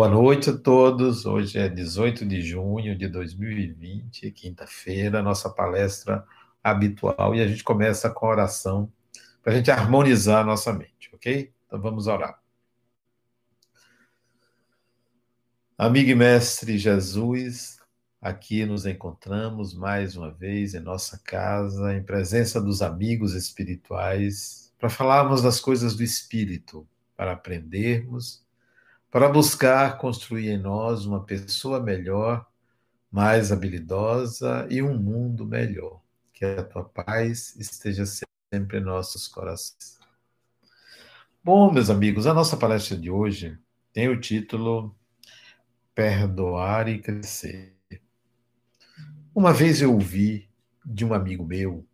Boa noite a todos. Hoje é 18 de junho de 2020, quinta-feira, nossa palestra habitual e a gente começa com a oração para a gente harmonizar a nossa mente, ok? Então vamos orar. Amigo e mestre Jesus, aqui nos encontramos mais uma vez em nossa casa, em presença dos amigos espirituais, para falarmos das coisas do espírito, para aprendermos para buscar construir em nós uma pessoa melhor, mais habilidosa e um mundo melhor. Que a tua paz esteja sempre em nossos corações. Bom, meus amigos, a nossa palestra de hoje tem o título Perdoar e Crescer. Uma vez eu ouvi de um amigo meu,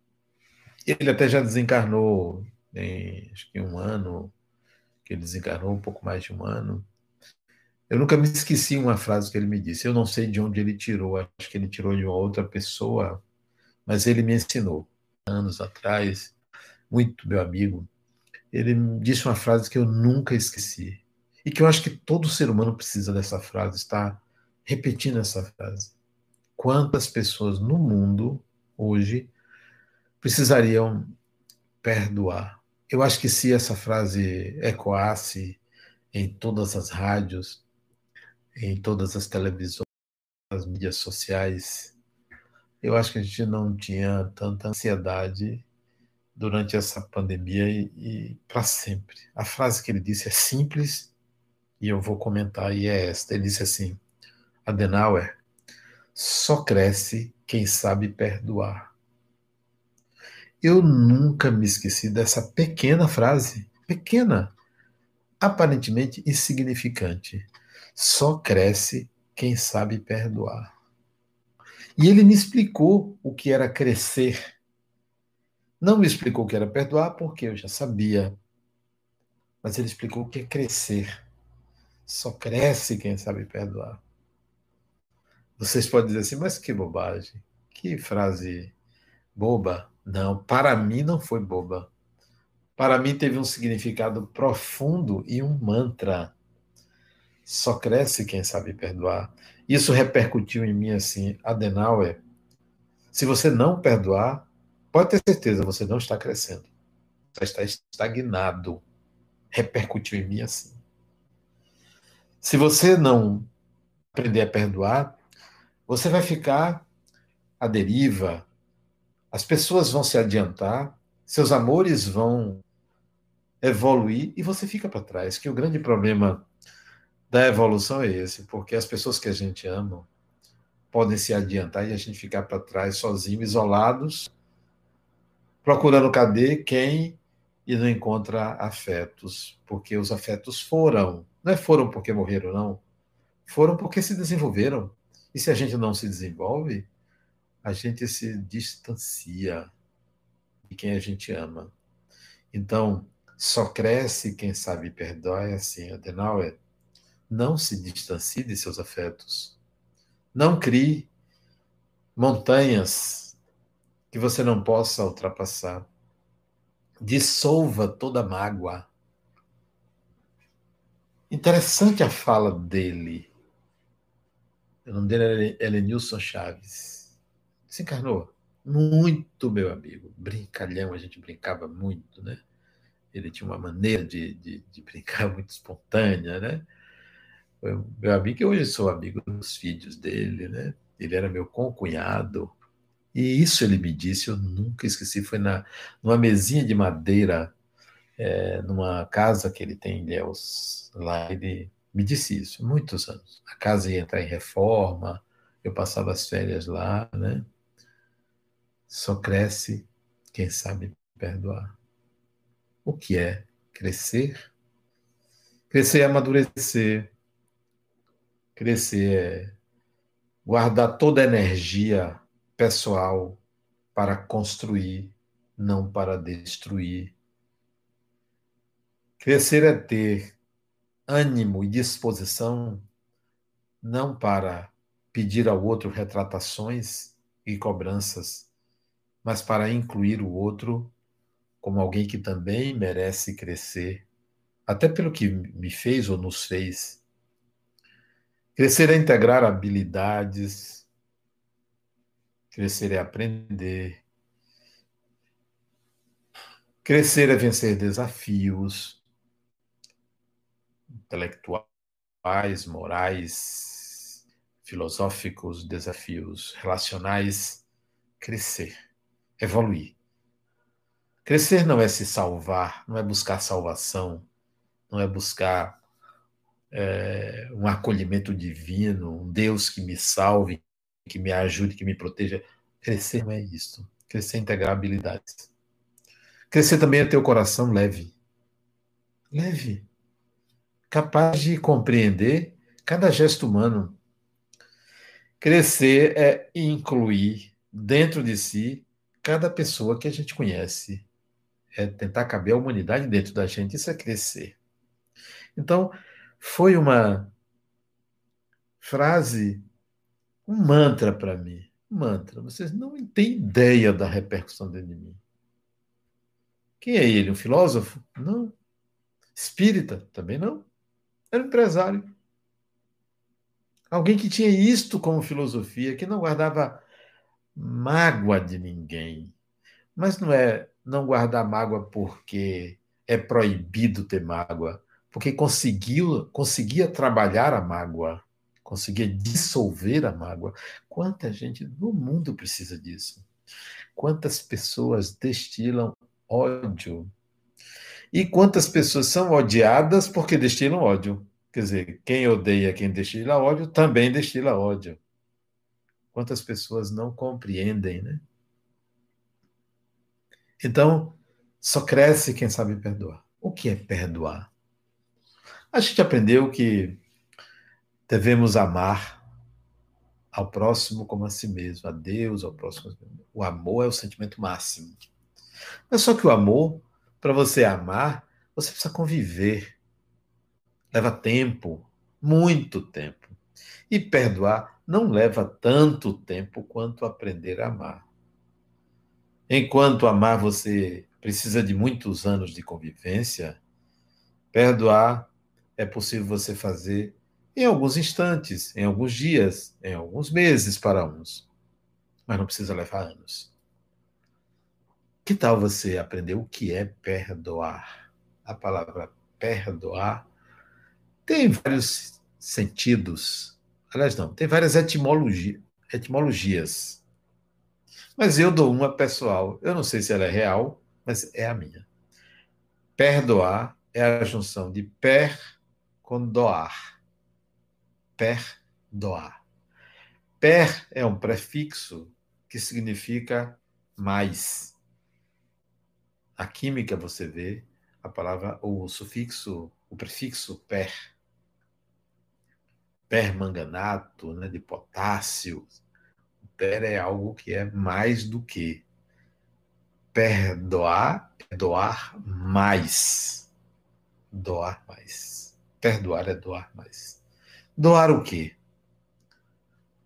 ele até já desencarnou, tem acho que um ano, que ele desencarnou, um pouco mais de um ano, eu nunca me esqueci uma frase que ele me disse. Eu não sei de onde ele tirou, acho que ele tirou de uma outra pessoa, mas ele me ensinou anos atrás, muito meu amigo. Ele me disse uma frase que eu nunca esqueci e que eu acho que todo ser humano precisa dessa frase, está repetindo essa frase. Quantas pessoas no mundo hoje precisariam perdoar? Eu acho que se essa frase ecoasse em todas as rádios, em todas as televisões, nas mídias sociais. Eu acho que a gente não tinha tanta ansiedade durante essa pandemia e, e para sempre. A frase que ele disse é simples e eu vou comentar e é esta. Ele disse assim: Adenauer, só cresce quem sabe perdoar. Eu nunca me esqueci dessa pequena frase, pequena, aparentemente insignificante, só cresce quem sabe perdoar. E ele me explicou o que era crescer. Não me explicou o que era perdoar, porque eu já sabia. Mas ele explicou o que é crescer. Só cresce quem sabe perdoar. Vocês podem dizer assim, mas que bobagem. Que frase boba. Não, para mim não foi boba. Para mim teve um significado profundo e um mantra. Só cresce quem sabe perdoar. Isso repercutiu em mim assim, Adenauer. Se você não perdoar, pode ter certeza, você não está crescendo. Você está estagnado. Repercutiu em mim assim. Se você não aprender a perdoar, você vai ficar à deriva. As pessoas vão se adiantar, seus amores vão evoluir e você fica para trás. Que o grande problema da evolução é esse, porque as pessoas que a gente ama podem se adiantar e a gente ficar para trás sozinho, isolados, procurando cadê quem e não encontra afetos, porque os afetos foram, não é foram porque morreram, não, foram porque se desenvolveram. E se a gente não se desenvolve, a gente se distancia de quem a gente ama. Então, só cresce quem sabe perdoar, é assim, Adenauer não se distancie de seus afetos. Não crie montanhas que você não possa ultrapassar. Dissolva toda mágoa. Interessante a fala dele. O nome dele é Elenilson Chaves. Se encarnou. Muito, meu amigo. Brincalhão, a gente brincava muito, né? Ele tinha uma maneira de, de, de brincar muito espontânea, né? Foi meu amigo, e hoje sou amigo dos filhos dele, né? Ele era meu concunhado. E isso ele me disse, eu nunca esqueci. Foi na, numa mesinha de madeira, é, numa casa que ele tem em Ilhéus, lá ele me disse isso, muitos anos. A casa ia entrar em reforma, eu passava as férias lá, né? Só cresce quem sabe perdoar. O que é crescer? Crescer é amadurecer, Crescer é guardar toda a energia pessoal para construir, não para destruir. Crescer é ter ânimo e disposição não para pedir ao outro retratações e cobranças, mas para incluir o outro como alguém que também merece crescer, até pelo que me fez ou nos fez Crescer é integrar habilidades, crescer é aprender, crescer é vencer desafios intelectuais, morais, filosóficos, desafios relacionais, crescer, evoluir. Crescer não é se salvar, não é buscar salvação, não é buscar é, um acolhimento divino, um Deus que me salve, que me ajude, que me proteja. Crescer não é isso. Crescer é integrar habilidades. Crescer também é ter o coração leve. Leve. Capaz de compreender cada gesto humano. Crescer é incluir dentro de si cada pessoa que a gente conhece. É tentar caber a humanidade dentro da gente. Isso é crescer. Então, foi uma frase, um mantra para mim. Um mantra. Vocês não têm ideia da repercussão dele em mim. Quem é ele? Um filósofo? Não. Espírita? Também não. Era um empresário. Alguém que tinha isto como filosofia, que não guardava mágoa de ninguém. Mas não é não guardar mágoa porque é proibido ter mágoa, porque conseguiu, conseguia trabalhar a mágoa, conseguia dissolver a mágoa. Quanta gente no mundo precisa disso? Quantas pessoas destilam ódio? E quantas pessoas são odiadas porque destilam ódio? Quer dizer, quem odeia quem destila ódio também destila ódio. Quantas pessoas não compreendem, né? Então, só cresce quem sabe perdoar. O que é perdoar? A gente aprendeu que devemos amar ao próximo como a si mesmo, a Deus, ao próximo. O amor é o sentimento máximo. Mas só que o amor, para você amar, você precisa conviver. Leva tempo, muito tempo. E perdoar não leva tanto tempo quanto aprender a amar. Enquanto amar você precisa de muitos anos de convivência, perdoar é possível você fazer em alguns instantes, em alguns dias, em alguns meses para uns. Mas não precisa levar anos. Que tal você aprender o que é perdoar? A palavra perdoar tem vários sentidos. Aliás, não, tem várias etimologia, etimologias. Mas eu dou uma pessoal. Eu não sei se ela é real, mas é a minha. Perdoar é a junção de per doar. Perdoar. Per é um prefixo que significa mais. A química você vê a palavra, o sufixo, o prefixo per. Permanganato, né, de potássio. Per é algo que é mais do que. Perdoar é doar mais. Doar mais. Perdoar é doar mais. Doar o quê?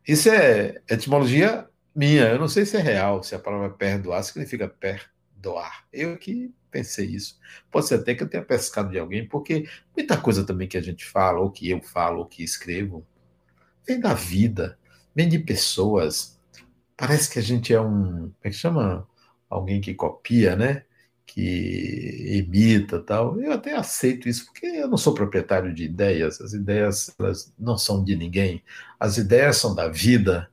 Isso é etimologia minha. Eu não sei se é real, se a palavra perdoar significa perdoar. Eu que pensei isso. Pode ser até que eu tenha pescado de alguém, porque muita coisa também que a gente fala, ou que eu falo, ou que escrevo, vem da vida, vem de pessoas. Parece que a gente é um. Como é que chama? Alguém que copia, né? Que imita tal. Eu até aceito isso, porque eu não sou proprietário de ideias, as ideias elas não são de ninguém, as ideias são da vida.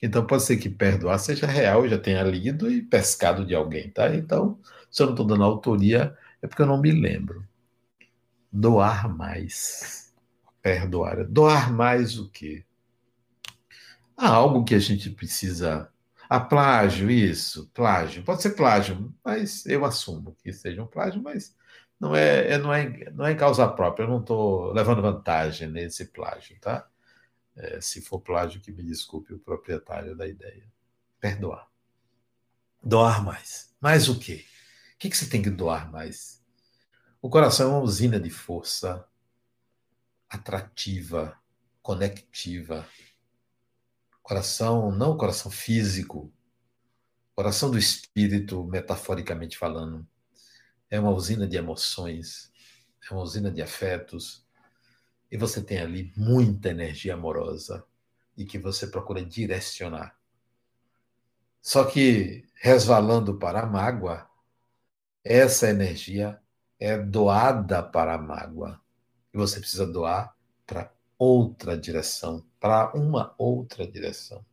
Então pode ser que perdoar seja real, eu já tenha lido e pescado de alguém, tá? Então, se eu não estou dando autoria, é porque eu não me lembro. Doar mais. Perdoar. Doar mais o quê? Há algo que a gente precisa a plágio, isso, plágio. Pode ser plágio, mas eu assumo que seja um plágio, mas não é, é não é, não é em causa própria. Eu não estou levando vantagem nesse plágio, tá? É, se for plágio, que me desculpe o proprietário da ideia. Perdoar. Doar mais. Mais o quê? O que, que você tem que doar mais? O coração é uma usina de força atrativa, conectiva, Coração, não o coração físico, coração do espírito, metaforicamente falando. É uma usina de emoções, é uma usina de afetos, e você tem ali muita energia amorosa e que você procura direcionar. Só que resvalando para a mágoa, essa energia é doada para a mágoa. E você precisa doar para outra direção, para uma outra direção.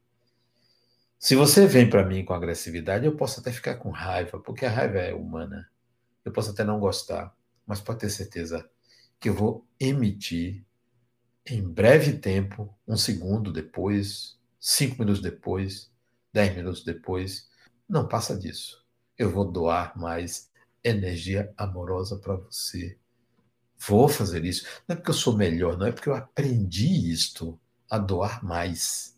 Se você vem para mim com agressividade, eu posso até ficar com raiva, porque a raiva é humana. Eu posso até não gostar, mas pode ter certeza que eu vou emitir em breve tempo, um segundo depois, cinco minutos depois, dez minutos depois, não passa disso. Eu vou doar mais energia amorosa para você. Vou fazer isso. Não é porque eu sou melhor, não é porque eu aprendi isto a doar mais.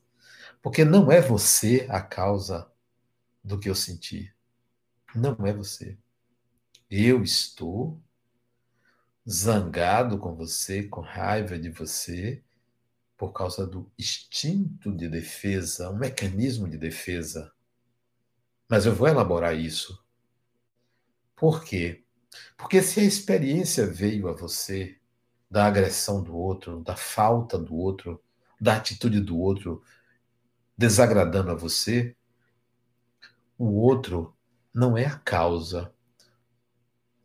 Porque não é você a causa do que eu senti. Não é você. Eu estou zangado com você, com raiva de você, por causa do instinto de defesa, um mecanismo de defesa. Mas eu vou elaborar isso. Por quê? Porque se a experiência veio a você da agressão do outro, da falta do outro, da atitude do outro desagradando a você, o outro não é a causa,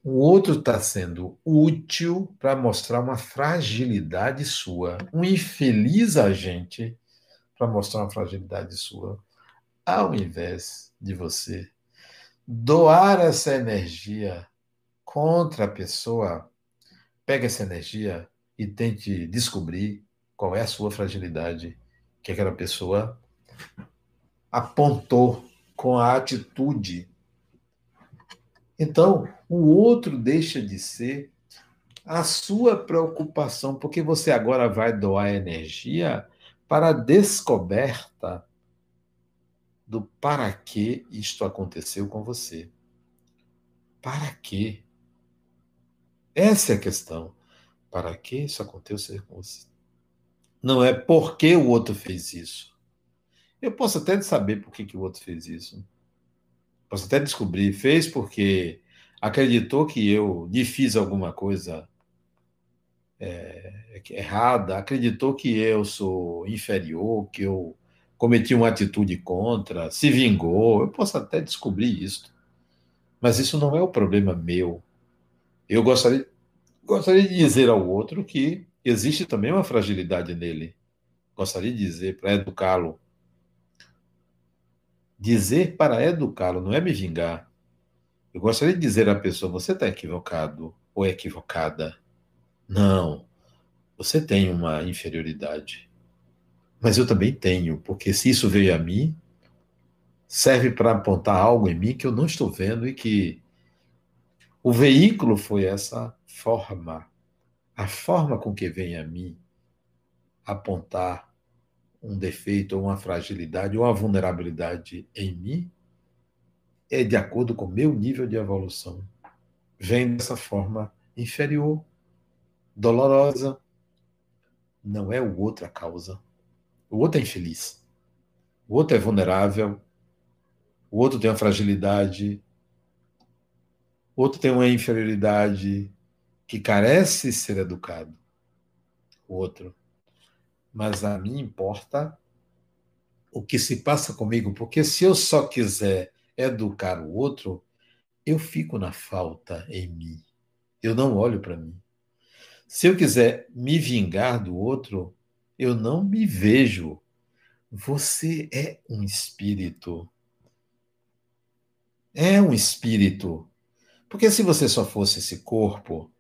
o outro está sendo útil para mostrar uma fragilidade sua, um infeliz agente para mostrar uma fragilidade sua, ao invés de você doar essa energia contra a pessoa, pega essa energia e tente descobrir qual é a sua fragilidade que aquela pessoa apontou com a atitude então, o outro deixa de ser a sua preocupação, porque você agora vai doar energia para a descoberta do para que isto aconteceu com você. Para quê? Essa é a questão. Para que isso aconteceu com você? Não é por que o outro fez isso. Eu posso até saber por que, que o outro fez isso. Posso até descobrir, fez porque acreditou que eu lhe fiz alguma coisa é, errada, acreditou que eu sou inferior, que eu cometi uma atitude contra, se vingou. Eu posso até descobrir isso. Mas isso não é o problema meu. Eu gostaria, gostaria de dizer ao outro que existe também uma fragilidade nele. Gostaria de dizer para educá-lo Dizer para educá-lo não é me vingar. Eu gostaria de dizer à pessoa: você está equivocado ou equivocada. Não. Você tem uma inferioridade. Mas eu também tenho, porque se isso veio a mim, serve para apontar algo em mim que eu não estou vendo e que o veículo foi essa forma. A forma com que vem a mim apontar um defeito ou uma fragilidade ou uma vulnerabilidade em mim é de acordo com o meu nível de evolução. Vem dessa forma inferior, dolorosa. Não é o outro a causa. O outro é infeliz. O outro é vulnerável. O outro tem uma fragilidade. Outro tem uma inferioridade que carece ser educado. O outro mas a mim importa o que se passa comigo, porque se eu só quiser educar o outro, eu fico na falta em mim. Eu não olho para mim. Se eu quiser me vingar do outro, eu não me vejo. Você é um espírito. É um espírito. Porque se você só fosse esse corpo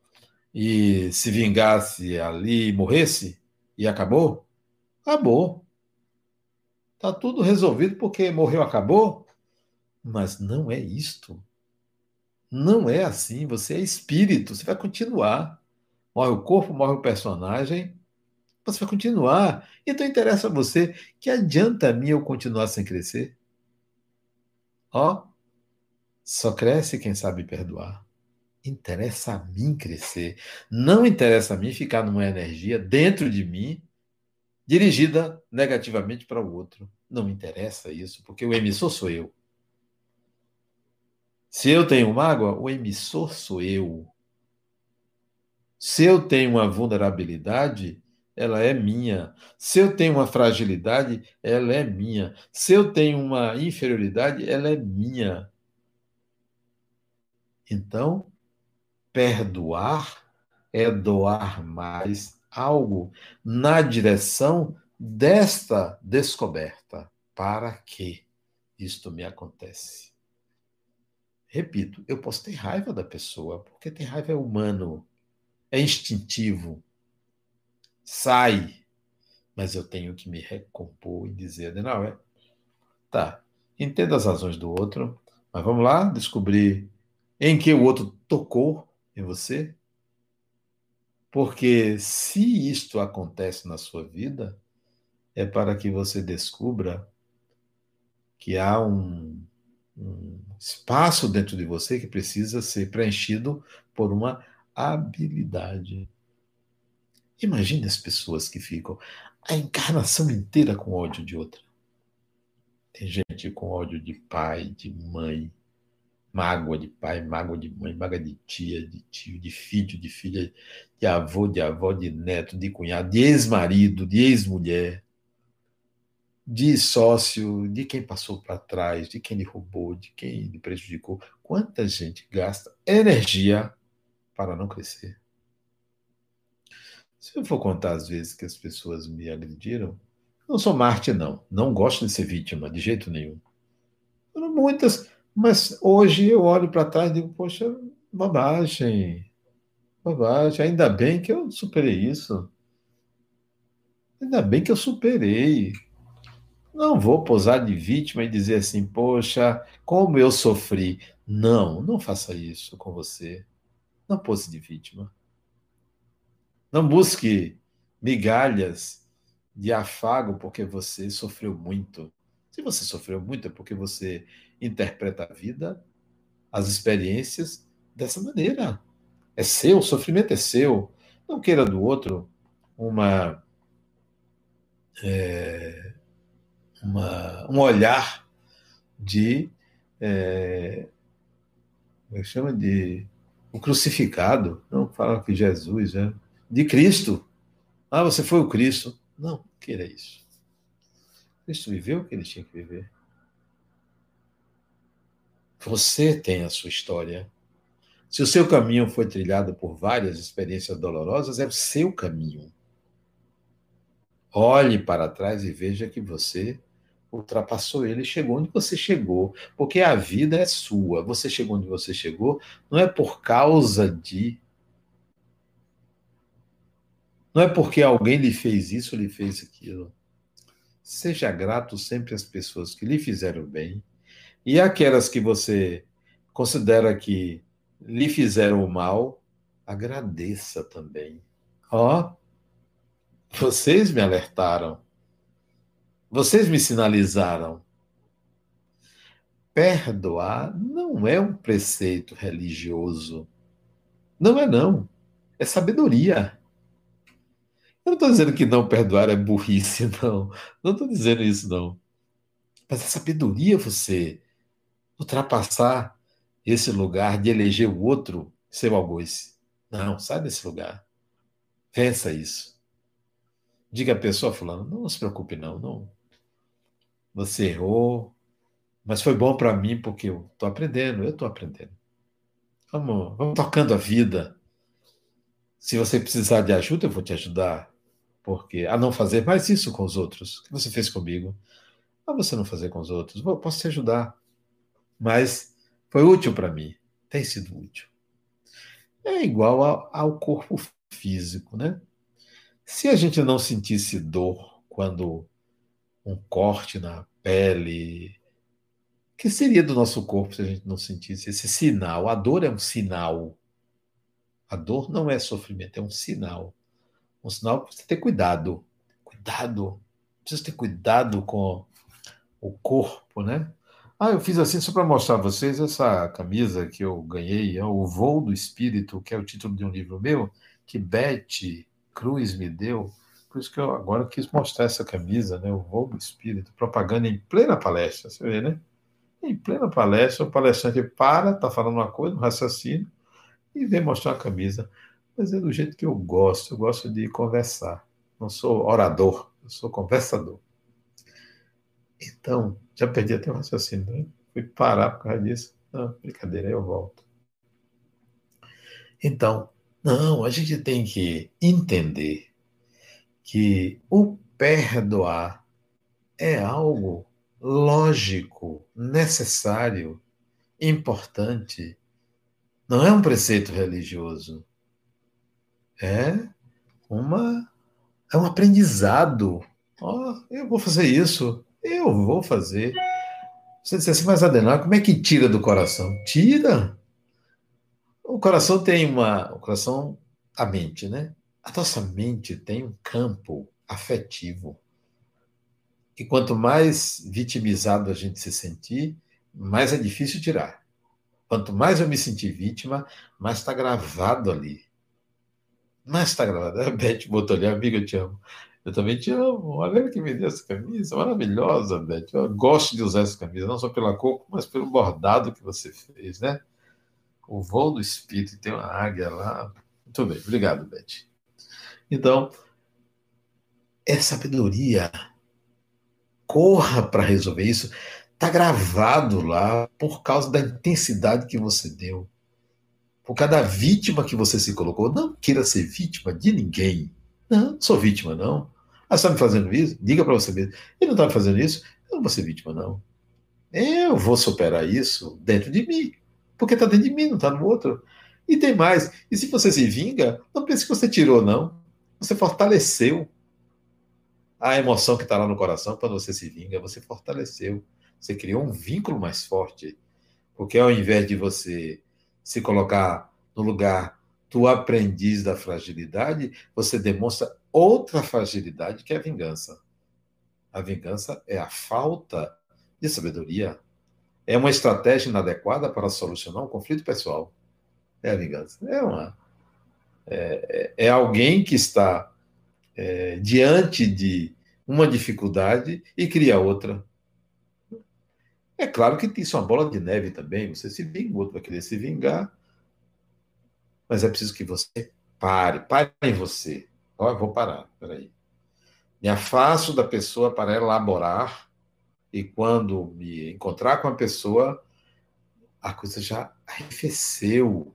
e se vingasse ali morresse e acabou, acabou. Está tudo resolvido porque morreu, acabou. Mas não é isto. Não é assim. Você é espírito, você vai continuar. Morre o corpo, morre o personagem, você vai continuar. Então interessa a você que adianta a mim eu continuar sem crescer? Ó, só cresce quem sabe perdoar. Interessa a mim crescer. Não interessa a mim ficar numa energia dentro de mim dirigida negativamente para o outro. Não me interessa isso, porque o emissor sou eu. Se eu tenho mágoa, o emissor sou eu. Se eu tenho uma vulnerabilidade, ela é minha. Se eu tenho uma fragilidade, ela é minha. Se eu tenho uma inferioridade, ela é minha. Então, perdoar é doar mais algo na direção desta descoberta. Para que isto me acontece? Repito, eu posso ter raiva da pessoa, porque ter raiva é humano, é instintivo. Sai. Mas eu tenho que me recompor e dizer, não, é. Tá, entenda as razões do outro, mas vamos lá descobrir em que o outro tocou em você. Porque se isto acontece na sua vida, é para que você descubra que há um, um espaço dentro de você que precisa ser preenchido por uma habilidade. Imagine as pessoas que ficam a encarnação inteira com ódio de outra. Tem gente com ódio de pai, de mãe, mágoa de pai, mágoa de mãe, mágoa de tia, de tio, de filho, de filha, de avô, de avó, de neto, de cunhado, de ex-marido, de ex-mulher de sócio, de quem passou para trás, de quem lhe roubou, de quem lhe prejudicou. Quanta gente gasta energia para não crescer? Se eu for contar as vezes que as pessoas me agrediram, não sou Marte, não. Não gosto de ser vítima, de jeito nenhum. Foram muitas, mas hoje eu olho para trás e digo, poxa, bobagem. Bobagem. Ainda bem que eu superei isso. Ainda bem que eu superei. Não vou posar de vítima e dizer assim, poxa, como eu sofri. Não, não faça isso com você. Não pose de vítima. Não busque migalhas de afago porque você sofreu muito. Se você sofreu muito é porque você interpreta a vida, as experiências dessa maneira. É seu, o sofrimento é seu. Não queira do outro uma é, uma, um olhar de. É, como é chama? De. O crucificado. Não fala que Jesus, né? De Cristo. Ah, você foi o Cristo. Não, queira isso. Cristo viveu o que ele tinha que viver. Você tem a sua história. Se o seu caminho foi trilhado por várias experiências dolorosas, é o seu caminho. Olhe para trás e veja que você ultrapassou ele e chegou onde você chegou, porque a vida é sua. Você chegou onde você chegou, não é por causa de. Não é porque alguém lhe fez isso lhe fez aquilo. Seja grato sempre às pessoas que lhe fizeram bem e aquelas que você considera que lhe fizeram o mal, agradeça também. Ó, oh, vocês me alertaram. Vocês me sinalizaram. Perdoar não é um preceito religioso. Não é, não. É sabedoria. Eu não estou dizendo que não perdoar é burrice, não. Não estou dizendo isso, não. Mas é sabedoria você ultrapassar esse lugar de eleger o outro seu algoz. Não, sai desse lugar. Vença isso. Diga a pessoa, fulano, não se preocupe, não, não você errou, mas foi bom para mim porque eu estou aprendendo, eu estou aprendendo. Vamos, vamos tocando a vida. Se você precisar de ajuda, eu vou te ajudar. Porque a não fazer mais isso com os outros, que você fez comigo, a você não fazer com os outros, eu posso te ajudar. Mas foi útil para mim, tem sido útil. É igual ao, ao corpo físico, né? Se a gente não sentisse dor quando um corte na pele. Que seria do nosso corpo se a gente não sentisse esse sinal? A dor é um sinal. A dor não é sofrimento, é um sinal. Um sinal para você ter cuidado. Cuidado. Precisa ter cuidado com o corpo, né? Ah, eu fiz assim só para mostrar a vocês essa camisa que eu ganhei, é o Voo do Espírito, que é o título de um livro meu, que Beth Cruz me deu. Por isso que eu agora quis mostrar essa camisa, né? O voo do espírito, propaganda em plena palestra, você vê, né? Em plena palestra, o palestrante para, está falando uma coisa, um raciocínio, e vem mostrar a camisa. mas é do jeito que eu gosto. Eu gosto de conversar. Não sou orador, eu sou conversador. Então, já perdi até o raciocínio, né? Fui parar por causa disso. Não, brincadeira, eu volto. Então, não, a gente tem que entender que o perdoar é algo lógico, necessário, importante. Não é um preceito religioso. É uma é um aprendizado. Oh, eu vou fazer isso. Eu vou fazer. Você disse assim, mas Adenal, como é que tira do coração? Tira. O coração tem uma. O coração, a mente, né? A nossa mente tem um campo afetivo. E quanto mais vitimizado a gente se sentir, mais é difícil tirar. Quanto mais eu me sentir vítima, mais está gravado ali. Mais está gravado. A Beth botou ali, amiga, eu te amo. Eu também te amo. Olha que me deu essa camisa, maravilhosa, Beth. Eu gosto de usar essa camisa, não só pela cor, mas pelo bordado que você fez, né? O voo do espírito, tem uma águia lá. Muito bem, obrigado, Beth. Então, é sabedoria. Corra para resolver isso. Está gravado lá por causa da intensidade que você deu. Por causa da vítima que você se colocou. Não queira ser vítima de ninguém. Não, não sou vítima, não. Ah, está me fazendo isso? Diga para você mesmo. Ele não está me fazendo isso? Eu não vou ser vítima, não. Eu vou superar isso dentro de mim. Porque está dentro de mim, não está no outro. E tem mais. E se você se vinga, não pense que você tirou, não. Você fortaleceu a emoção que está lá no coração quando você se vinga. Você fortaleceu. Você criou um vínculo mais forte. Porque ao invés de você se colocar no lugar do aprendiz da fragilidade, você demonstra outra fragilidade que é a vingança. A vingança é a falta de sabedoria. É uma estratégia inadequada para solucionar um conflito pessoal. É a vingança. É uma. É, é, é alguém que está é, diante de uma dificuldade e cria outra. É claro que isso é uma bola de neve também. Você se vinga, o outro vai querer se vingar. Mas é preciso que você pare. Pare em você. Ó, vou parar, peraí. Me afasto da pessoa para elaborar, e quando me encontrar com a pessoa, a coisa já arrefeceu.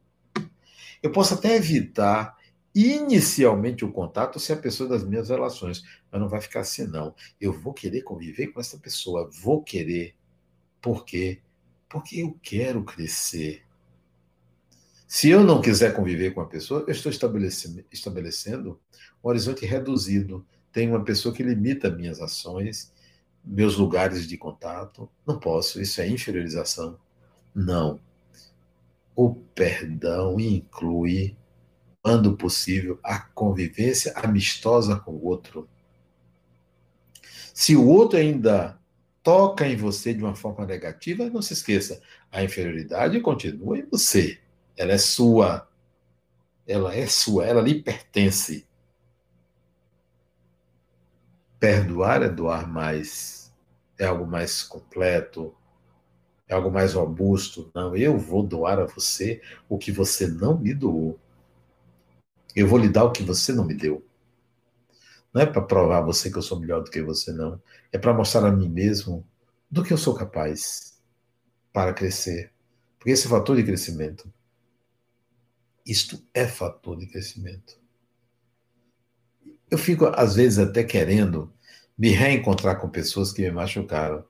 Eu posso até evitar inicialmente o contato se a pessoa das minhas relações, mas não vai ficar assim, não. Eu vou querer conviver com essa pessoa, vou querer. Por quê? Porque eu quero crescer. Se eu não quiser conviver com a pessoa, eu estou estabelecendo, um horizonte reduzido. Tem uma pessoa que limita minhas ações, meus lugares de contato. Não posso, isso é inferiorização. Não. O perdão inclui, quando possível, a convivência amistosa com o outro. Se o outro ainda toca em você de uma forma negativa, não se esqueça, a inferioridade continua em você. Ela é sua. Ela é sua, ela lhe pertence. Perdoar é doar mais, é algo mais completo, é algo mais robusto. Não, eu vou doar a você o que você não me doou. Eu vou lhe dar o que você não me deu. Não é para provar a você que eu sou melhor do que você, não. É para mostrar a mim mesmo do que eu sou capaz para crescer. Porque esse é o fator de crescimento. Isto é fator de crescimento. Eu fico, às vezes, até querendo me reencontrar com pessoas que me machucaram.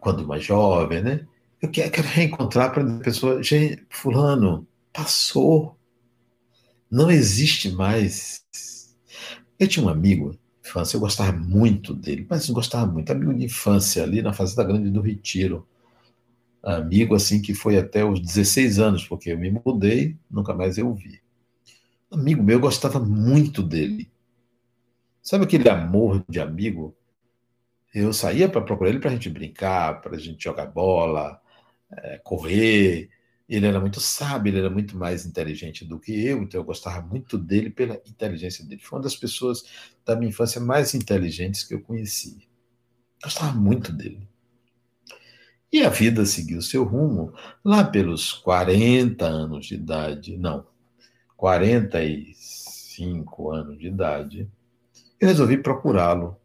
Quando mais jovem, né? Eu quero reencontrar para a pessoa, gente, fulano, passou. Não existe mais. Eu tinha um amigo infância, eu gostava muito dele, mas gostava muito, amigo de infância, ali na Fazenda Grande do Retiro. Amigo assim que foi até os 16 anos, porque eu me mudei, nunca mais eu vi. Amigo meu, eu gostava muito dele. Sabe aquele amor de amigo? Eu saía para procurar ele para a gente brincar, para a gente jogar bola, é, correr. Ele era muito sábio, ele era muito mais inteligente do que eu, então eu gostava muito dele pela inteligência dele. Foi uma das pessoas da minha infância mais inteligentes que eu conheci. Gostava muito dele. E a vida seguiu seu rumo lá pelos 40 anos de idade. Não, 45 anos de idade, eu resolvi procurá-lo.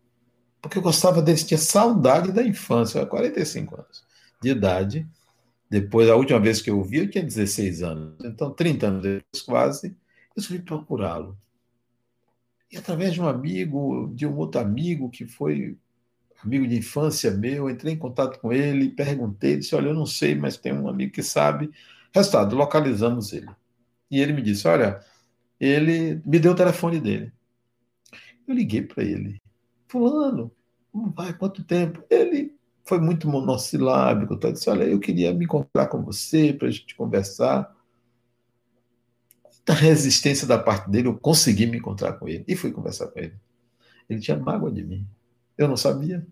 Porque eu gostava dele, tinha saudade da infância, 45 anos de idade. Depois, a última vez que eu o vi, eu tinha 16 anos. Então, 30 anos depois, quase, eu resolvi procurá-lo. E através de um amigo, de um outro amigo que foi amigo de infância meu, entrei em contato com ele, perguntei, disse: Olha, eu não sei, mas tem um amigo que sabe. Resultado, localizamos ele. E ele me disse: Olha, ele me deu o telefone dele. Eu liguei para ele: Fulano, como vai? Quanto tempo? Ele foi muito monossilábico. Tá? Disse: Olha, eu queria me encontrar com você para a gente conversar. Da resistência da parte dele, eu consegui me encontrar com ele e fui conversar com ele. Ele tinha mágoa de mim. Eu não sabia.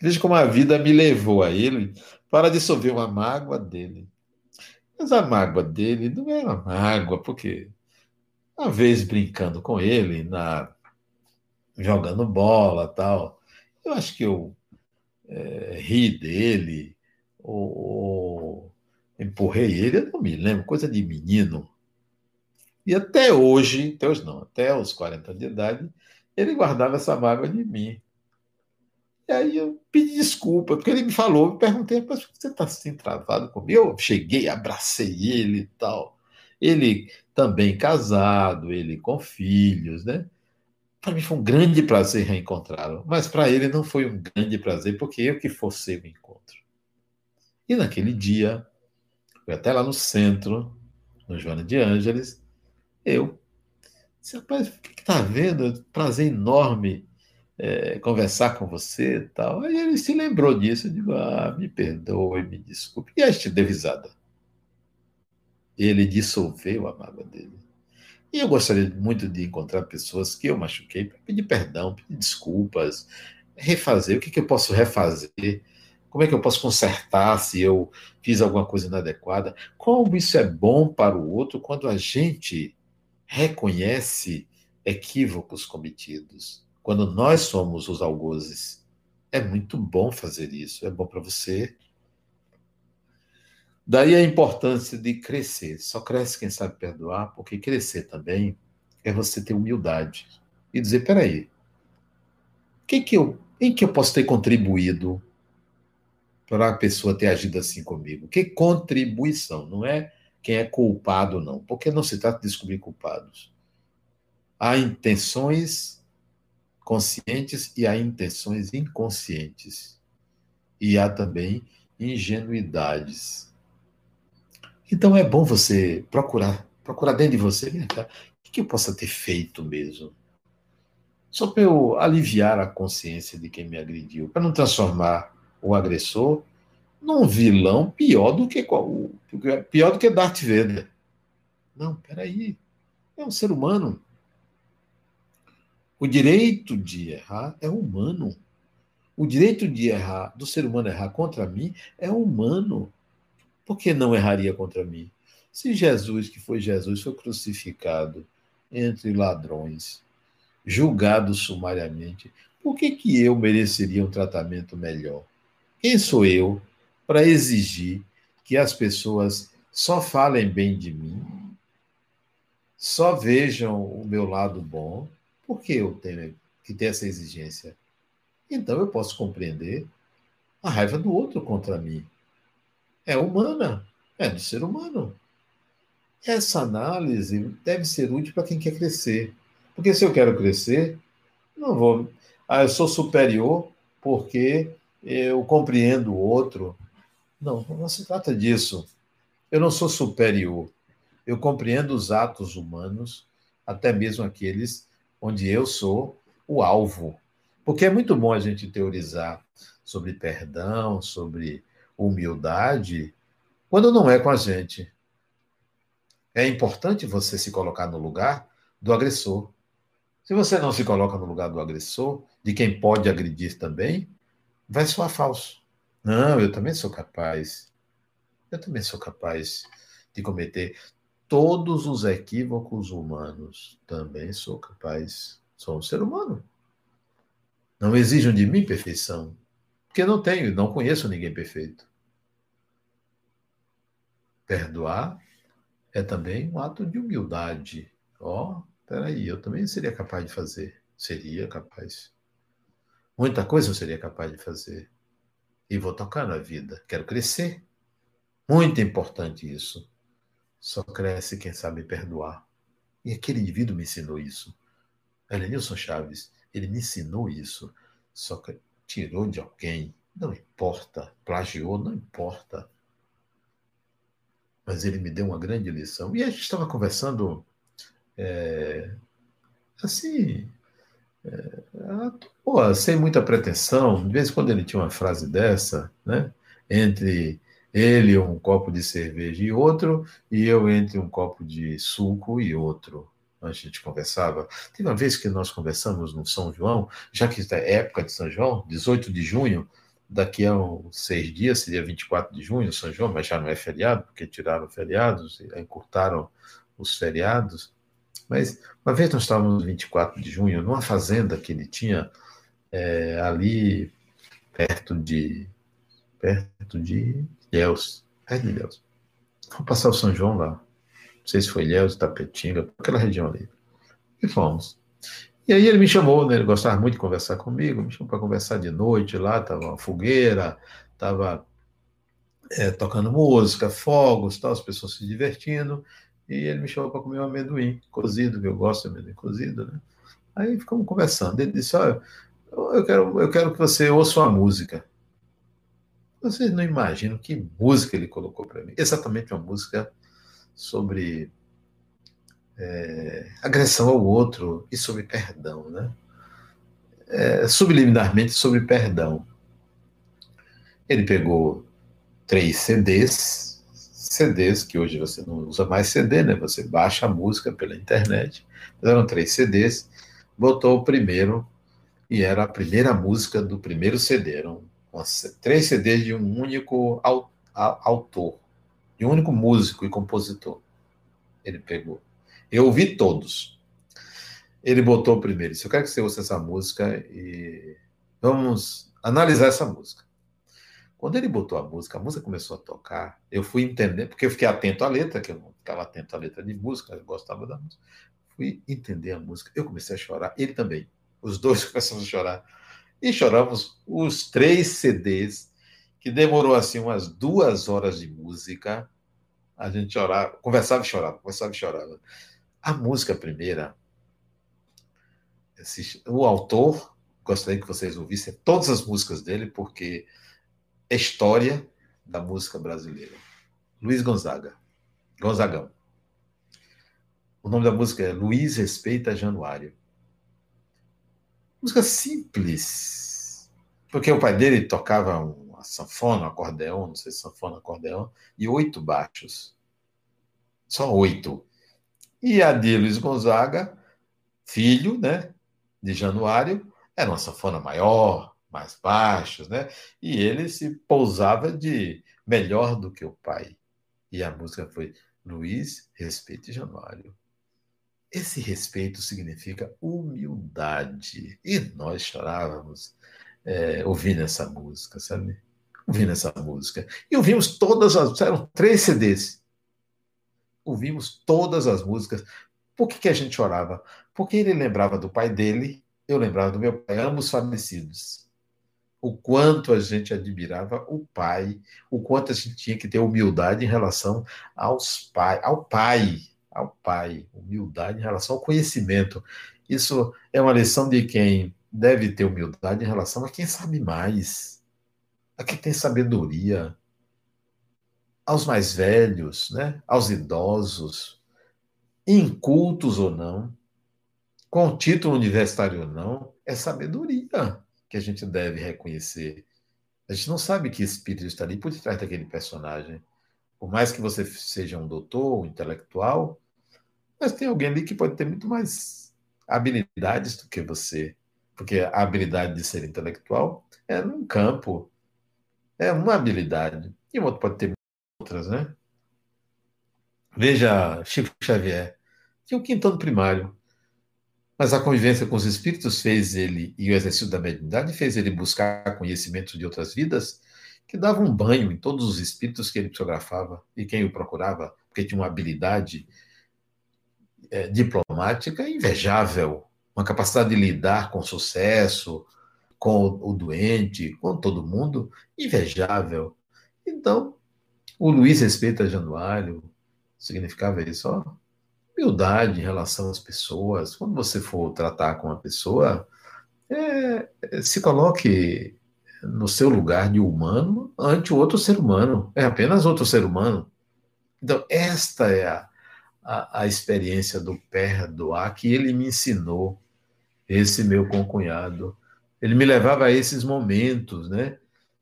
Veja como a vida me levou a ele para dissolver uma mágoa dele. Mas a mágoa dele não era mágoa, porque uma vez brincando com ele, na jogando bola tal, eu acho que eu é, ri dele, ou, ou empurrei ele, eu não me lembro, coisa de menino. E até hoje, até hoje não, até os 40 anos de idade, ele guardava essa mágoa de mim. E aí eu pedi desculpa, porque ele me falou, me perguntei, mas por que você está assim travado comigo? Eu cheguei, abracei ele e tal. Ele também casado, ele com filhos, né? Para mim foi um grande prazer reencontrá-lo, mas para ele não foi um grande prazer, porque eu que forcei o encontro. E naquele dia, fui até lá no centro, no Joana de Ângeles, eu disse, rapaz, o que está vendo? Prazer enorme é, conversar com você e tal. Aí ele se lembrou disso, eu digo, ah, me perdoe, me desculpe. E a gente deu risada. Ele dissolveu a mágoa dele. E eu gostaria muito de encontrar pessoas que eu machuquei para pedir perdão, pedir desculpas, refazer. O que, que eu posso refazer? Como é que eu posso consertar se eu fiz alguma coisa inadequada? Como isso é bom para o outro quando a gente reconhece equívocos cometidos quando nós somos os algozes. É muito bom fazer isso, é bom para você. Daí a importância de crescer. Só cresce quem sabe perdoar, porque crescer também é você ter humildade e dizer: peraí, que que eu, em que eu posso ter contribuído para a pessoa ter agido assim comigo? Que contribuição? Não é quem é culpado, não, porque não se trata de descobrir culpados. Há intenções conscientes e há intenções inconscientes. E há também ingenuidades. Então é bom você procurar, procurar dentro de você, o que eu possa ter feito mesmo? Só para eu aliviar a consciência de quem me agrediu, para não transformar o agressor num vilão pior do que pior do que Darth Vader. Não, peraí. É um ser humano. O direito de errar é humano. O direito de errar, do ser humano errar contra mim, é humano. Por que não erraria contra mim? Se Jesus, que foi Jesus, foi crucificado entre ladrões, julgado sumariamente, por que, que eu mereceria um tratamento melhor? Quem sou eu para exigir que as pessoas só falem bem de mim, só vejam o meu lado bom por que eu tenho que ter essa exigência? Então eu posso compreender a raiva do outro contra mim. É humana, é do ser humano. Essa análise deve ser útil para quem quer crescer. Porque se eu quero crescer, não vou. Ah, eu sou superior porque eu compreendo o outro. Não, não se trata disso. Eu não sou superior. Eu compreendo os atos humanos, até mesmo aqueles onde eu sou o alvo. Porque é muito bom a gente teorizar sobre perdão, sobre humildade, quando não é com a gente. É importante você se colocar no lugar do agressor. Se você não se coloca no lugar do agressor, de quem pode agredir também, vai soar falso. Não, eu também sou capaz. Eu também sou capaz de cometer todos os equívocos humanos. Também sou capaz. Sou um ser humano. Não exijam de mim perfeição, porque não tenho, não conheço ninguém perfeito. Perdoar é também um ato de humildade. Ó, oh, peraí, eu também seria capaz de fazer. Seria capaz. Muita coisa eu seria capaz de fazer. E vou tocar na vida. Quero crescer. Muito importante isso. Só cresce quem sabe perdoar. E aquele indivíduo me ensinou isso. Elenilson Chaves, ele me ensinou isso. Só que tirou de alguém, não importa. Plagiou, não importa. Mas ele me deu uma grande lição. E a gente estava conversando é, assim, é, pô, sem muita pretensão. De vez em quando ele tinha uma frase dessa, né? Entre ele um copo de cerveja e outro, e eu entre um copo de suco e outro. A gente conversava. Teve uma vez que nós conversamos no São João, já que é época de São João, 18 de junho, daqui a seis dias, seria 24 de junho, São João, mas já não é feriado, porque tiraram feriados, encurtaram os feriados. Mas uma vez nós estávamos no 24 de junho, numa fazenda que ele tinha é, ali perto de perto de Ilhéus, perto de Ilhéus. Vamos passar o São João lá. Não sei se foi Ilhéus, Tapetinga, aquela região ali. E fomos. E aí ele me chamou, né? Ele gostava muito de conversar comigo, me chamou para conversar de noite lá, tava uma fogueira, tava é, tocando música, fogos, tal, as pessoas se divertindo. E ele me chamou para comer um amendoim cozido, que eu gosto de amendoim cozido, né? Aí ficamos conversando. Ele disse: Olha, eu quero, eu quero que você ouça uma música. Vocês não imaginam que música ele colocou para mim. Exatamente uma música sobre é, agressão ao outro e sobre perdão, né? É, subliminarmente sobre perdão. Ele pegou três CDs CDs, que hoje você não usa mais CD, né? Você baixa a música pela internet. Mas eram três CDs, botou o primeiro e era a primeira música do primeiro CD. Eram três CDs de um único autor, de um único músico e compositor. Ele pegou. Eu ouvi todos. Ele botou primeiro. Disse, eu quero que você ouça essa música e vamos analisar essa música. Quando ele botou a música, a música começou a tocar, eu fui entender, porque eu fiquei atento à letra, que eu não ficava atento à letra de música, eu gostava da música. Fui entender a música, eu comecei a chorar, ele também. Os dois começamos a chorar. E choramos os três CDs, que demorou assim umas duas horas de música. A gente chorava, conversava e chorava, conversava e chorava. A música primeira, o autor, gostaria que vocês ouvissem todas as músicas dele, porque história da música brasileira. Luiz Gonzaga. Gonzagão. O nome da música é Luiz Respeita Januário. Música simples. Porque o pai dele tocava uma sanfona, um acordeão, não sei se sanfona, acordeão, e oito baixos. Só oito. E a de Luiz Gonzaga, filho, né, de Januário, era uma sanfona maior, mais baixos, né? E ele se pousava de melhor do que o pai. E a música foi Luiz, respeite Januário. Esse respeito significa humildade. E nós chorávamos é, ouvindo essa música, sabe? Ouvindo essa música. E ouvimos todas as. Eram três CDs. Ouvimos todas as músicas. Por que, que a gente chorava? Porque ele lembrava do pai dele, eu lembrava do meu pai, ambos falecidos o quanto a gente admirava o pai, o quanto a gente tinha que ter humildade em relação aos pai, ao pai, ao pai, humildade em relação ao conhecimento. Isso é uma lição de quem deve ter humildade em relação a quem sabe mais, a quem tem sabedoria, aos mais velhos, né? aos idosos, incultos ou não, com título universitário ou não, é sabedoria que a gente deve reconhecer. A gente não sabe que espírito está ali por detrás daquele personagem. Por mais que você seja um doutor, um intelectual, mas tem alguém ali que pode ter muito mais habilidades do que você. Porque a habilidade de ser intelectual é num campo, é uma habilidade. E o outro pode ter outras, né? Veja Chico Xavier, tinha o quinto ano primário. Mas a convivência com os espíritos fez ele, e o exercício da mediunidade fez ele buscar conhecimento de outras vidas, que dava um banho em todos os espíritos que ele psicografava e quem o procurava, porque tinha uma habilidade é, diplomática invejável, uma capacidade de lidar com sucesso, com o, o doente, com todo mundo, invejável. Então, o Luiz respeita Januário, significava isso, ó, humildade em relação às pessoas. Quando você for tratar com uma pessoa, é, se coloque no seu lugar de humano ante o outro ser humano. É apenas outro ser humano. Então, esta é a, a, a experiência do perdoar que ele me ensinou, esse meu concunhado. Ele me levava a esses momentos né,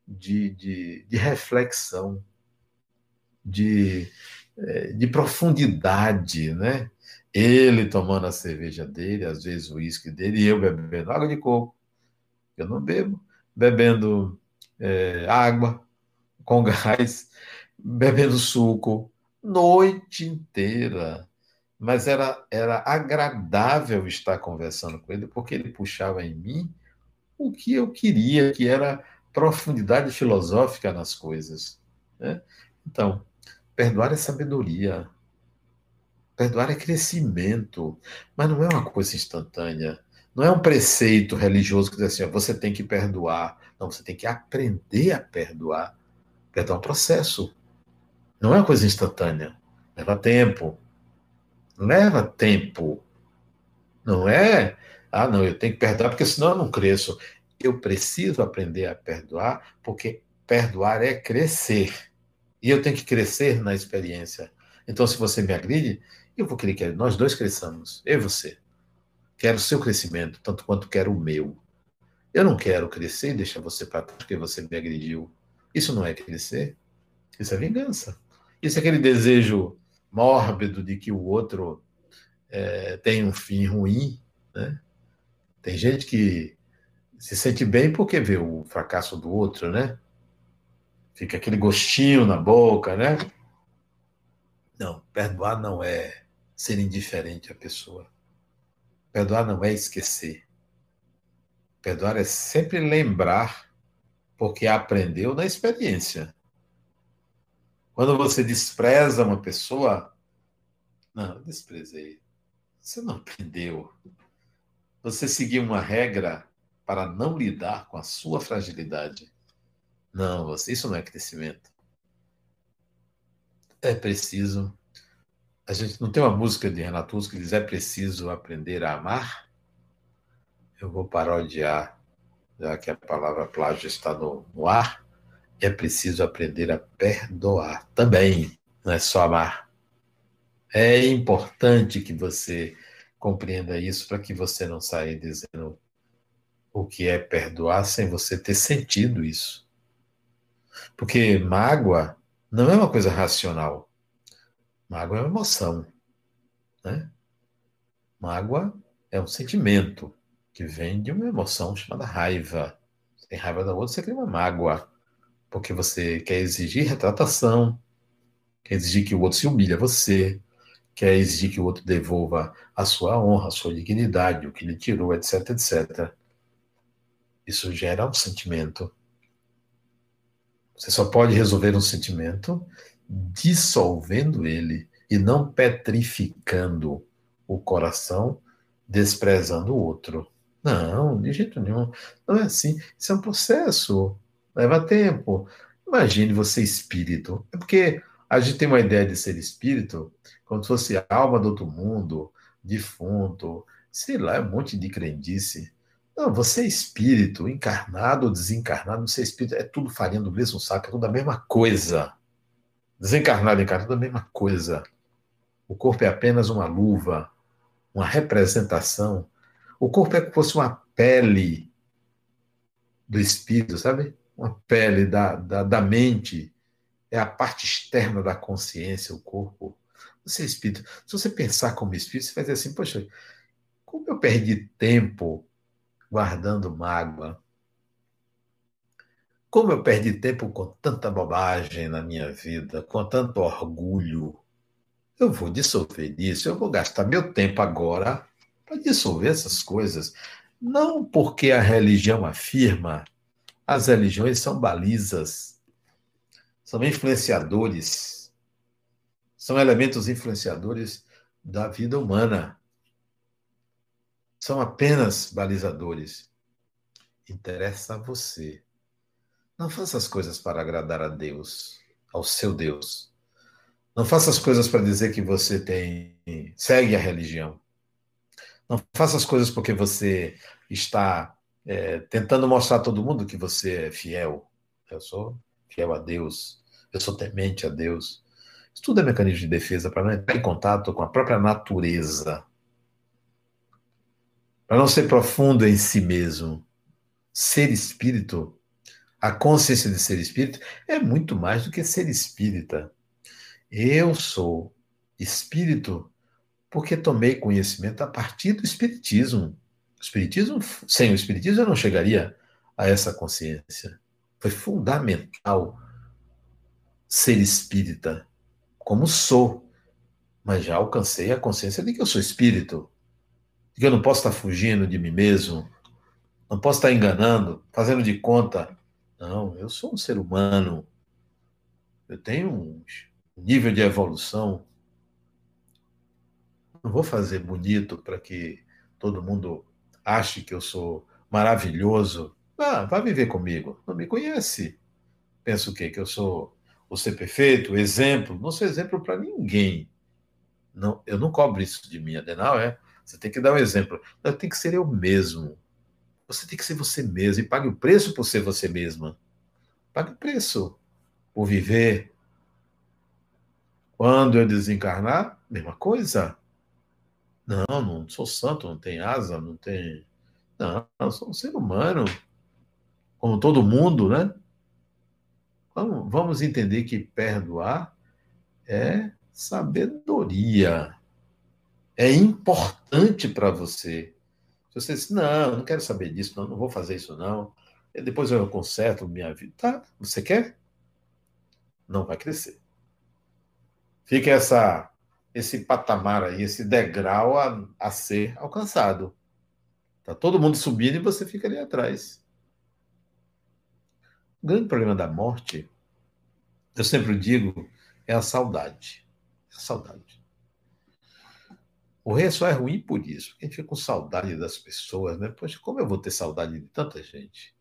de, de, de reflexão, de, é, de profundidade, né? Ele tomando a cerveja dele, às vezes o uísque dele, e eu bebendo água de coco. Eu não bebo. Bebendo é, água com gás, bebendo suco, noite inteira. Mas era, era agradável estar conversando com ele, porque ele puxava em mim o que eu queria, que era profundidade filosófica nas coisas. Né? Então, perdoar é sabedoria. Perdoar é crescimento, mas não é uma coisa instantânea. Não é um preceito religioso que diz assim, ó, você tem que perdoar. Não, você tem que aprender a perdoar. Perdoar é um processo. Não é uma coisa instantânea. Leva tempo. Leva tempo. Não é, ah, não, eu tenho que perdoar porque senão eu não cresço. Eu preciso aprender a perdoar porque perdoar é crescer. E eu tenho que crescer na experiência. Então, se você me agride, eu vou querer que nós dois cresçamos, eu e você. Quero o seu crescimento, tanto quanto quero o meu. Eu não quero crescer e deixar você para trás porque você me agrediu. Isso não é crescer. Isso é vingança. Isso é aquele desejo mórbido de que o outro é, tem um fim ruim. Né? Tem gente que se sente bem porque vê o fracasso do outro, né? Fica aquele gostinho na boca, né? Não, perdoar não é ser indiferente à pessoa. Perdoar não é esquecer. Perdoar é sempre lembrar, porque aprendeu na experiência. Quando você despreza uma pessoa, não, desprezei. Você não aprendeu. Você seguiu uma regra para não lidar com a sua fragilidade. Não, você, isso não é crescimento. É preciso a gente não tem uma música de Renato Russo que diz é preciso aprender a amar? Eu vou parodiar, já que a palavra plágio está no, no ar. É preciso aprender a perdoar também, não é só amar. É importante que você compreenda isso para que você não saia dizendo o que é perdoar sem você ter sentido isso. Porque mágoa não é uma coisa racional. Mágoa é uma emoção. Né? Mágoa é um sentimento que vem de uma emoção chamada raiva. Você tem raiva da outra, você cria uma mágoa. Porque você quer exigir retratação, quer exigir que o outro se humilhe a você, quer exigir que o outro devolva a sua honra, a sua dignidade, o que lhe tirou, etc, etc. Isso gera um sentimento. Você só pode resolver um sentimento dissolvendo ele e não petrificando o coração, desprezando o outro. Não, de jeito nenhum. Não é assim. Isso é um processo. Leva tempo. Imagine você espírito. É porque a gente tem uma ideia de ser espírito como se fosse alma do outro mundo, defunto, sei lá, um monte de crendice. Não, você é espírito, encarnado ou desencarnado, você é espírito, é tudo farinha do mesmo saco, é tudo a mesma coisa. Desencarnado e encarnado é a mesma coisa. O corpo é apenas uma luva, uma representação. O corpo é como se fosse uma pele do espírito, sabe? Uma pele da, da, da mente. É a parte externa da consciência, o corpo. Você é espírito. Se você pensar como espírito, você vai dizer assim: poxa, como eu perdi tempo guardando mágoa, como eu perdi tempo com tanta bobagem na minha vida, com tanto orgulho. Eu vou dissolver isso, eu vou gastar meu tempo agora para dissolver essas coisas. Não porque a religião afirma, as religiões são balizas, são influenciadores, São elementos influenciadores da vida humana. São apenas balizadores. Interessa a você. Não faça as coisas para agradar a Deus, ao seu Deus. Não faça as coisas para dizer que você tem segue a religião. Não faça as coisas porque você está é, tentando mostrar a todo mundo que você é fiel. Eu sou fiel a Deus. Eu sou temente a Deus. Isso tudo é mecanismo de defesa para não entrar em contato com a própria natureza. Para não ser profundo em si mesmo. Ser espírito, a consciência de ser espírito, é muito mais do que ser espírita. Eu sou espírito porque tomei conhecimento a partir do espiritismo. Espiritismo, sem o espiritismo eu não chegaria a essa consciência. Foi fundamental ser espírita, como sou, mas já alcancei a consciência de que eu sou espírito, de que eu não posso estar fugindo de mim mesmo, não posso estar enganando, fazendo de conta. Não, eu sou um ser humano. Eu tenho um nível de evolução. Não vou fazer bonito para que todo mundo ache que eu sou maravilhoso. Ah, vai viver comigo. Não me conhece. Pensa o quê? Que eu sou o ser perfeito, exemplo. Não sou exemplo para ninguém. Não, eu não cobro isso de mim, Adenal, é? Você tem que dar um exemplo. Eu tenho que ser eu mesmo. Você tem que ser você mesmo e pague o preço por ser você mesma. Pague o preço por viver. Quando eu desencarnar, mesma coisa. Não, não sou santo, não tenho asa, não tenho. Não, eu sou um ser humano. Como todo mundo, né? Vamos, vamos entender que perdoar é sabedoria. É importante para você. Se você diz, não, não quero saber disso, não, não vou fazer isso, não. E depois eu conserto minha vida. Tá, você quer? Não vai crescer. Fica essa esse patamar aí, esse degrau a, a ser alcançado. Tá todo mundo subindo e você fica ali atrás. O grande problema da morte, eu sempre digo, é a saudade. É a saudade. O rei só é ruim por isso, porque a gente fica com saudade das pessoas, né? Poxa, como eu vou ter saudade de tanta gente?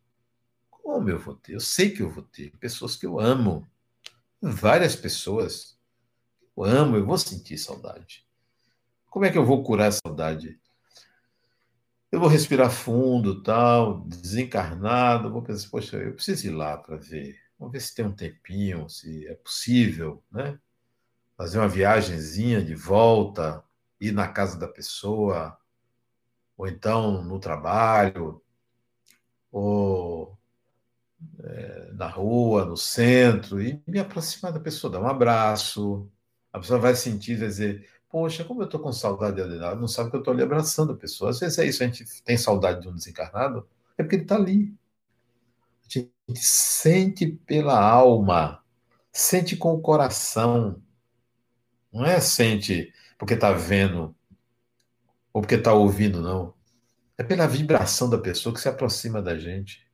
Como eu vou ter? Eu sei que eu vou ter. Pessoas que eu amo. Várias pessoas eu amo, eu vou sentir saudade. Como é que eu vou curar a saudade? Eu vou respirar fundo, tal, desencarnado, vou pensar, poxa, eu preciso ir lá para ver. Vamos ver se tem um tempinho, se é possível, né? Fazer uma viagemzinha de volta, ir na casa da pessoa, ou então no trabalho, ou é, na rua, no centro, e me aproximar da pessoa, dar um abraço, a pessoa vai sentir, vai dizer, poxa, como eu estou com saudade de Adenauer, não sabe que eu estou ali abraçando a pessoa. Às vezes é isso, a gente tem saudade de um desencarnado, é porque ele está ali. A gente sente pela alma, sente com o coração. Não é sente porque está vendo ou porque está ouvindo, não. É pela vibração da pessoa que se aproxima da gente.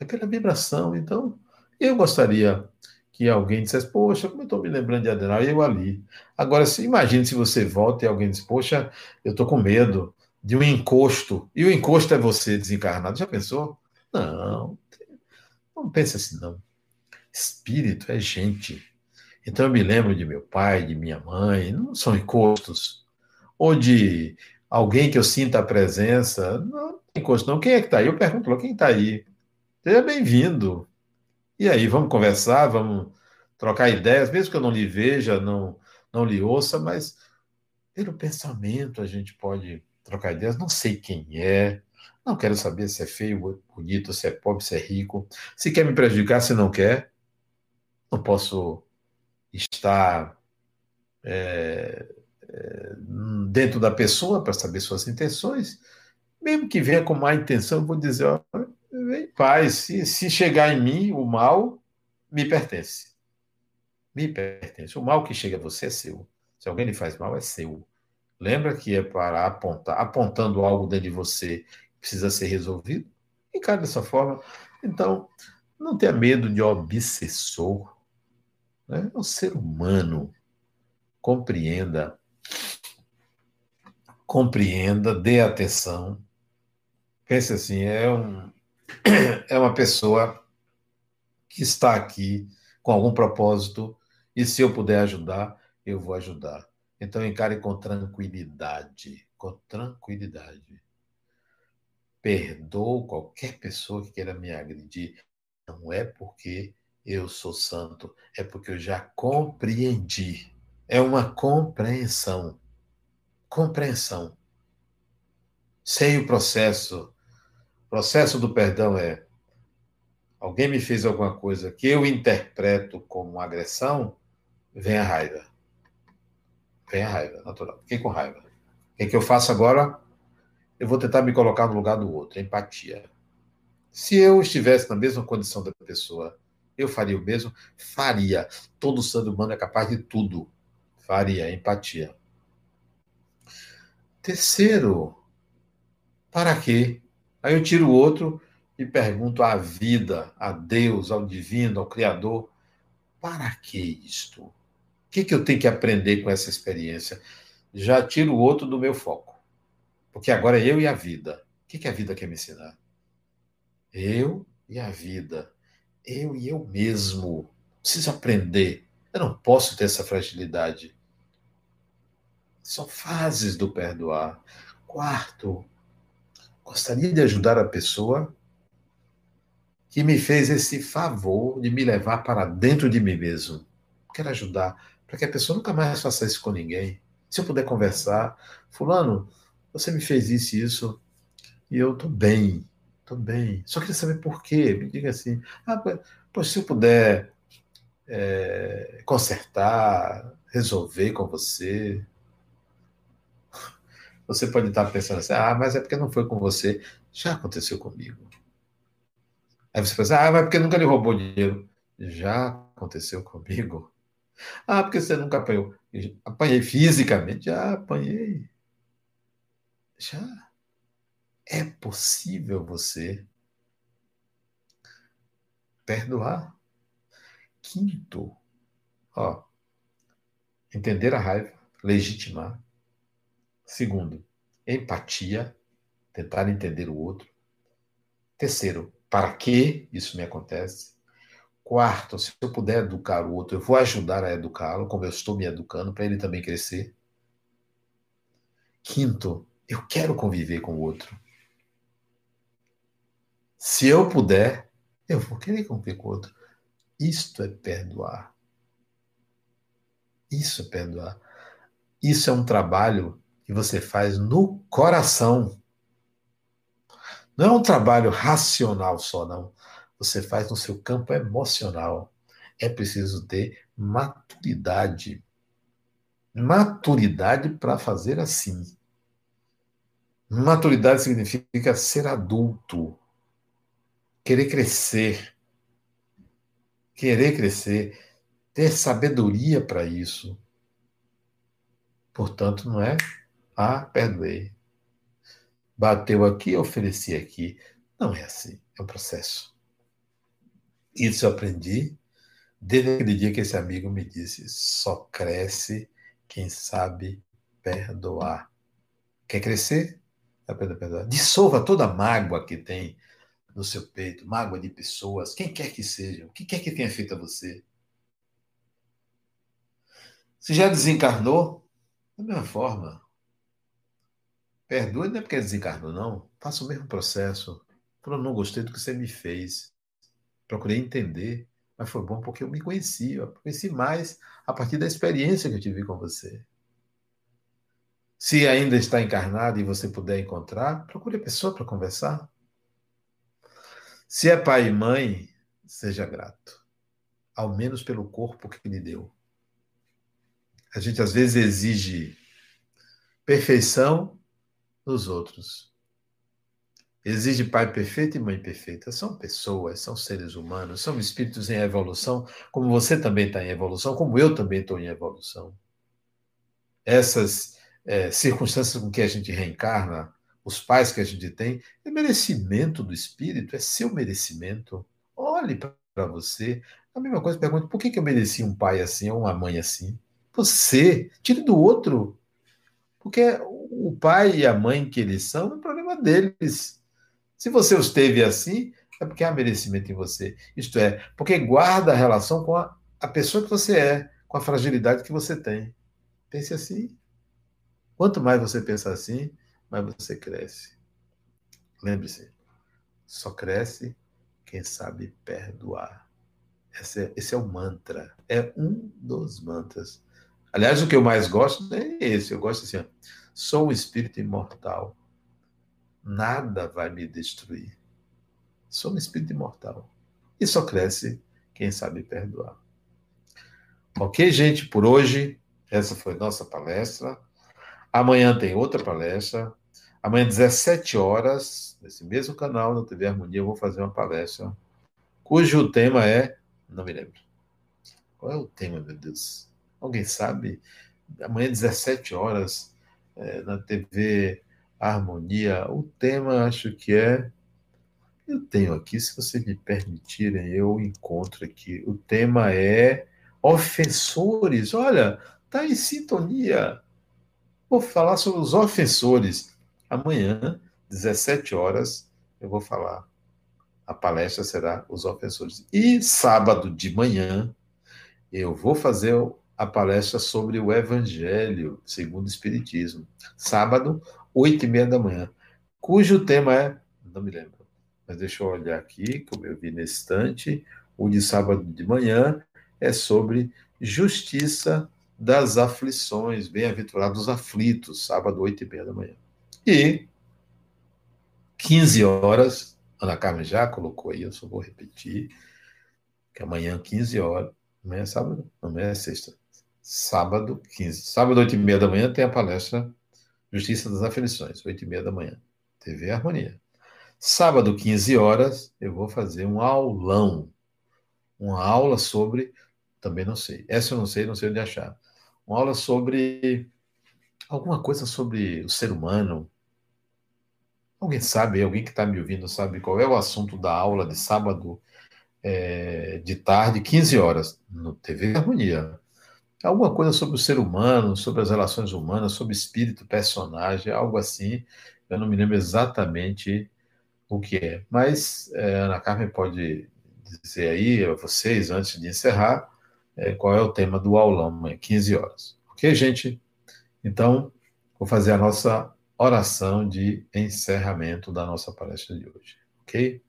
É pela vibração. Então, eu gostaria que alguém dissesse, poxa, como eu estou me lembrando de Adenauer, e eu ali. Agora, se, imagine se você volta e alguém diz, poxa, eu estou com medo de um encosto, e o encosto é você desencarnado. Já pensou? Não, não pense assim, não. Espírito é gente. Então eu me lembro de meu pai, de minha mãe, não são encostos. Ou de alguém que eu sinta a presença. Não, tem encosto, não. Quem é que está aí? Eu pergunto, quem está aí? Seja bem-vindo. E aí, vamos conversar, vamos trocar ideias, mesmo que eu não lhe veja, não, não lhe ouça, mas pelo pensamento a gente pode trocar ideias. Não sei quem é, não quero saber se é feio, bonito, se é pobre, se é rico, se quer me prejudicar, se não quer. Não posso estar é, é, dentro da pessoa para saber suas intenções. Mesmo que venha com má intenção, eu vou dizer: ó, em paz. Se, se chegar em mim, o mal me pertence. Me pertence. O mal que chega a você é seu. Se alguém lhe faz mal, é seu. Lembra que é para apontar, apontando algo dentro de você que precisa ser resolvido? Encare dessa forma. Então, não tenha medo de obsessor. né? é um ser humano. Compreenda, compreenda, dê atenção. Pense assim, é, um, é uma pessoa que está aqui com algum propósito e se eu puder ajudar, eu vou ajudar. Então encare com tranquilidade, com tranquilidade. Perdoo qualquer pessoa que queira me agredir. Não é porque eu sou santo, é porque eu já compreendi. É uma compreensão. Compreensão. Sei o processo. Processo do perdão é alguém me fez alguma coisa que eu interpreto como agressão, vem a raiva. Vem a raiva, natural. Fiquei com raiva. O que, é que eu faço agora? Eu vou tentar me colocar no lugar do outro, empatia. Se eu estivesse na mesma condição da pessoa, eu faria o mesmo? Faria. Todo ser humano é capaz de tudo. Faria, empatia. Terceiro, para quê? Aí eu tiro o outro e pergunto à vida, a Deus, ao divino, ao Criador: para que isto? O que, que eu tenho que aprender com essa experiência? Já tiro o outro do meu foco. Porque agora é eu e a vida. O que, que a vida quer me ensinar? Eu e a vida. Eu e eu mesmo. Preciso aprender. Eu não posso ter essa fragilidade. São fases do perdoar. Quarto, gostaria de ajudar a pessoa que me fez esse favor de me levar para dentro de mim mesmo. Quero ajudar para que a pessoa nunca mais faça isso com ninguém. Se eu puder conversar, fulano, você me fez isso e isso, e eu estou bem, estou bem. Só queria saber por quê. Me diga assim, ah, pois se eu puder é, consertar, resolver com você, você pode estar pensando assim, ah, mas é porque não foi com você. Já aconteceu comigo. Aí você pensa, ah, mas porque nunca lhe roubou dinheiro. Já aconteceu comigo. Ah, porque você nunca apanhou. Apanhei fisicamente, já apanhei. Já. É possível você perdoar. Quinto, ó, entender a raiva, legitimar. Segundo, empatia, tentar entender o outro. Terceiro, para que isso me acontece. Quarto, se eu puder educar o outro, eu vou ajudar a educá-lo, como eu estou me educando, para ele também crescer. Quinto, eu quero conviver com o outro. Se eu puder, eu vou querer conviver com o outro. Isto é perdoar. Isso é perdoar. Isso é um trabalho que você faz no coração. Não é um trabalho racional só, não. Você faz no seu campo emocional. É preciso ter maturidade. Maturidade para fazer assim. Maturidade significa ser adulto, querer crescer, querer crescer, ter sabedoria para isso. Portanto, não é? Ah, perdoei bateu aqui, ofereci aqui. Não é assim, é um processo. Isso eu aprendi desde aquele dia que esse amigo me disse: só cresce quem sabe perdoar. Quer crescer? Aprenda a perdoar. Dissolva toda a mágoa que tem no seu peito, mágoa de pessoas, quem quer que seja, o que quer que tenha feito a você. Se já desencarnou, da mesma forma, Perdoe não é porque desencarnou, não. Faça o mesmo processo. Falou, não gostei do que você me fez. Procurei entender, mas foi bom porque eu me conheci. Eu conheci mais a partir da experiência que eu tive com você. Se ainda está encarnado e você puder encontrar, procure a pessoa para conversar. Se é pai e mãe, seja grato. Ao menos pelo corpo que lhe deu. A gente às vezes exige perfeição nos outros. Exige pai perfeito e mãe perfeita. São pessoas, são seres humanos, são espíritos em evolução, como você também está em evolução, como eu também estou em evolução. Essas é, circunstâncias com que a gente reencarna, os pais que a gente tem, é merecimento do espírito, é seu merecimento. Olhe para você, A mesma coisa, pergunta, por que, que eu mereci um pai assim ou uma mãe assim? Você, tire do outro. Porque o pai e a mãe que eles são é problema deles. Se você os teve assim, é porque há merecimento em você. Isto é, porque guarda a relação com a, a pessoa que você é, com a fragilidade que você tem. Pense assim. Quanto mais você pensa assim, mais você cresce. Lembre-se, só cresce quem sabe perdoar. Esse é, esse é o mantra. É um dos mantras. Aliás, o que eu mais gosto é esse. Eu gosto assim: ó, sou um espírito imortal. Nada vai me destruir. Sou um espírito imortal. E só cresce quem sabe perdoar. Ok, gente? Por hoje, essa foi nossa palestra. Amanhã tem outra palestra. Amanhã, 17 horas, nesse mesmo canal, no TV Harmonia, eu vou fazer uma palestra cujo tema é. Não me lembro. Qual é o tema, meu Deus? Alguém sabe? Amanhã, 17 horas, é, na TV Harmonia. O tema, acho que é. Eu tenho aqui, se vocês me permitirem, eu encontro aqui. O tema é ofensores. Olha, tá em sintonia. Vou falar sobre os ofensores. Amanhã, 17 horas, eu vou falar. A palestra será Os Ofensores. E sábado de manhã, eu vou fazer a palestra sobre o Evangelho segundo o Espiritismo. Sábado, oito e meia da manhã. Cujo tema é. Não me lembro. Mas deixa eu olhar aqui, como eu vi nesse instante. O de sábado de manhã é sobre justiça das aflições. Bem-aventurados aflitos. Sábado, oito e meia da manhã. E 15 horas, Ana Carmen já colocou aí, eu só vou repetir, que amanhã, 15 horas, amanhã é sábado? Amanhã é sexta. Sábado, 15. Sábado, 8 e meia da manhã, tem a palestra Justiça das Aflições, 8 e meia da manhã. TV Harmonia. Sábado, 15 horas, eu vou fazer um aulão. Uma aula sobre, também não sei. Essa eu não sei, não sei onde achar. Uma aula sobre alguma coisa sobre o ser humano, Alguém sabe, alguém que está me ouvindo sabe qual é o assunto da aula de sábado é, de tarde, 15 horas, no TV Harmonia? Alguma coisa sobre o ser humano, sobre as relações humanas, sobre espírito, personagem, algo assim. Eu não me lembro exatamente o que é. Mas é, Ana Carmen pode dizer aí a vocês, antes de encerrar, é, qual é o tema do aulão, amanhã, 15 horas. Ok, gente? Então, vou fazer a nossa oração de encerramento da nossa palestra de hoje, ok?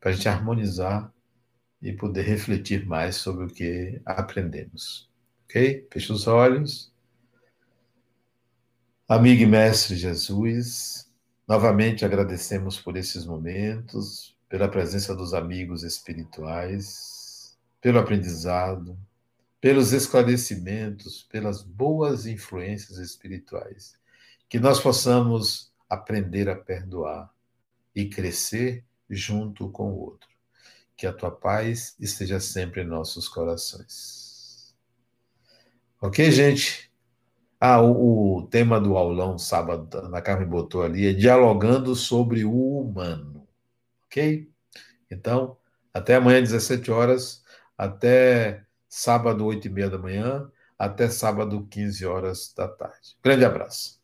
Para a gente harmonizar e poder refletir mais sobre o que aprendemos, ok? Feche os olhos. Amigo e mestre Jesus, novamente agradecemos por esses momentos, pela presença dos amigos espirituais, pelo aprendizado, pelos esclarecimentos, pelas boas influências espirituais que nós possamos aprender a perdoar e crescer junto com o outro. Que a tua paz esteja sempre em nossos corações. Ok, gente? Ah, o, o tema do aulão sábado, na Carmen botou ali, é dialogando sobre o humano. Ok? Então, até amanhã, 17 horas, até sábado, 8 e meia da manhã, até sábado, 15 horas da tarde. Grande abraço.